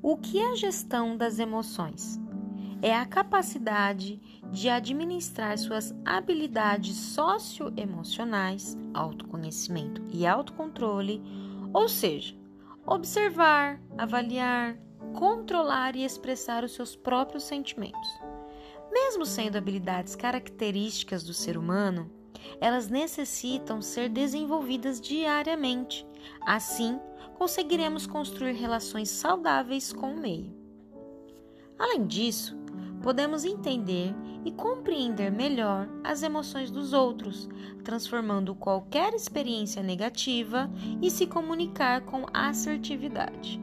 O que é a gestão das emoções? É a capacidade de administrar suas habilidades socioemocionais, autoconhecimento e autocontrole, ou seja, observar, avaliar, controlar e expressar os seus próprios sentimentos. Mesmo sendo habilidades características do ser humano, elas necessitam ser desenvolvidas diariamente. Assim, conseguiremos construir relações saudáveis com o meio. Além disso, podemos entender e compreender melhor as emoções dos outros, transformando qualquer experiência negativa e se comunicar com assertividade.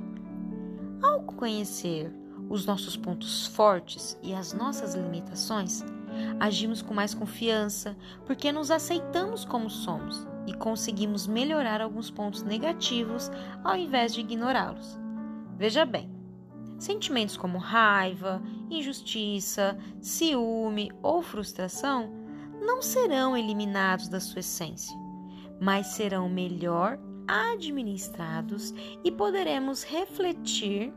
Ao conhecer os nossos pontos fortes e as nossas limitações, agimos com mais confiança porque nos aceitamos como somos e conseguimos melhorar alguns pontos negativos ao invés de ignorá-los. Veja bem, sentimentos como raiva, injustiça, ciúme ou frustração não serão eliminados da sua essência, mas serão melhor administrados e poderemos refletir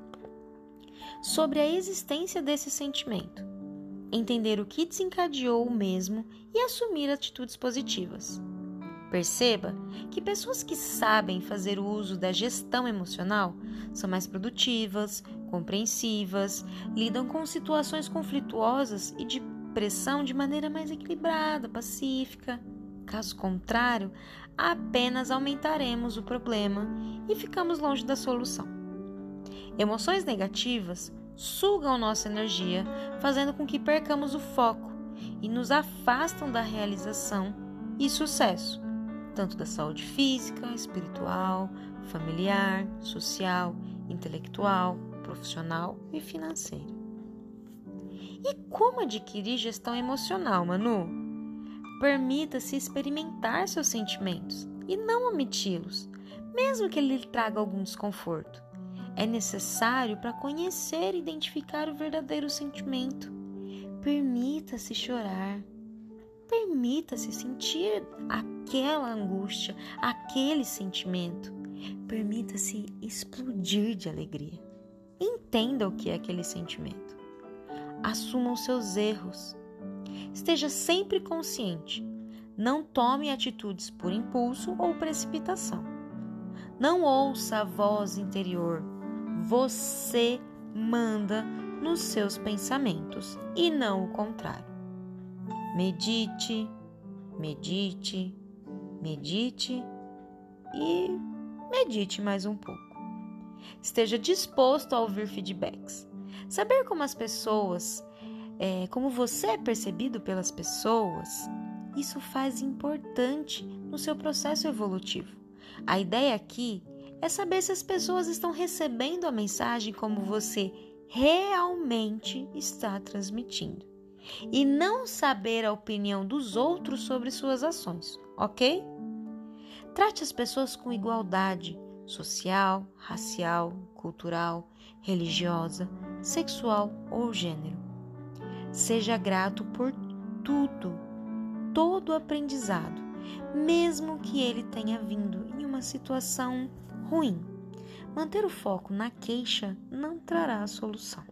sobre a existência desse sentimento, entender o que desencadeou o mesmo e assumir atitudes positivas. Perceba que pessoas que sabem fazer uso da gestão emocional são mais produtivas, compreensivas, lidam com situações conflituosas e de pressão de maneira mais equilibrada, pacífica. Caso contrário, apenas aumentaremos o problema e ficamos longe da solução. Emoções negativas sugam nossa energia, fazendo com que percamos o foco e nos afastam da realização e sucesso, tanto da saúde física, espiritual, familiar, social, intelectual, profissional e financeira. E como adquirir gestão emocional, Manu? Permita-se experimentar seus sentimentos e não omiti-los, mesmo que ele lhe traga algum desconforto é necessário para conhecer e identificar o verdadeiro sentimento. Permita-se chorar. Permita-se sentir aquela angústia, aquele sentimento. Permita-se explodir de alegria. Entenda o que é aquele sentimento. Assuma os seus erros. Esteja sempre consciente. Não tome atitudes por impulso ou precipitação. Não ouça a voz interior você manda nos seus pensamentos e não o contrário. Medite, medite, medite e medite mais um pouco. Esteja disposto a ouvir feedbacks. Saber como as pessoas, é, como você é percebido pelas pessoas, isso faz importante no seu processo evolutivo. A ideia aqui é saber se as pessoas estão recebendo a mensagem como você realmente está transmitindo. E não saber a opinião dos outros sobre suas ações, ok? Trate as pessoas com igualdade social, racial, cultural, religiosa, sexual ou gênero. Seja grato por tudo, todo aprendizado, mesmo que ele tenha vindo em uma situação ruim. Manter o foco na queixa não trará a solução.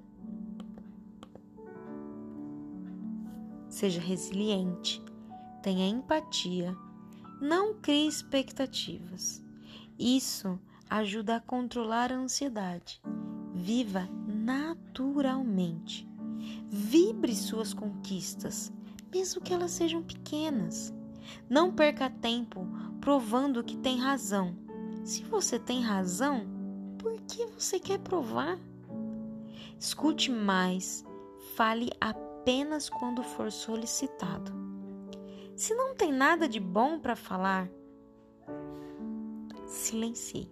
Seja resiliente, tenha empatia, não crie expectativas. Isso ajuda a controlar a ansiedade. Viva naturalmente. Vibre suas conquistas, mesmo que elas sejam pequenas. Não perca tempo provando que tem razão se você tem razão, por que você quer provar? Escute mais, fale apenas quando for solicitado. Se não tem nada de bom para falar, silencie.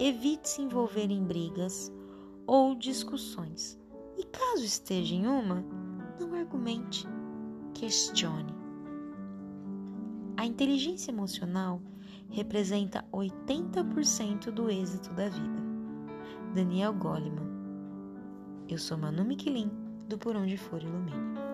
Evite se envolver em brigas ou discussões. E caso esteja em uma, não argumente, questione. A inteligência emocional representa 80% do êxito da vida. Daniel Goleman. Eu sou Manu Miquelin, do Por Onde For Ilumine.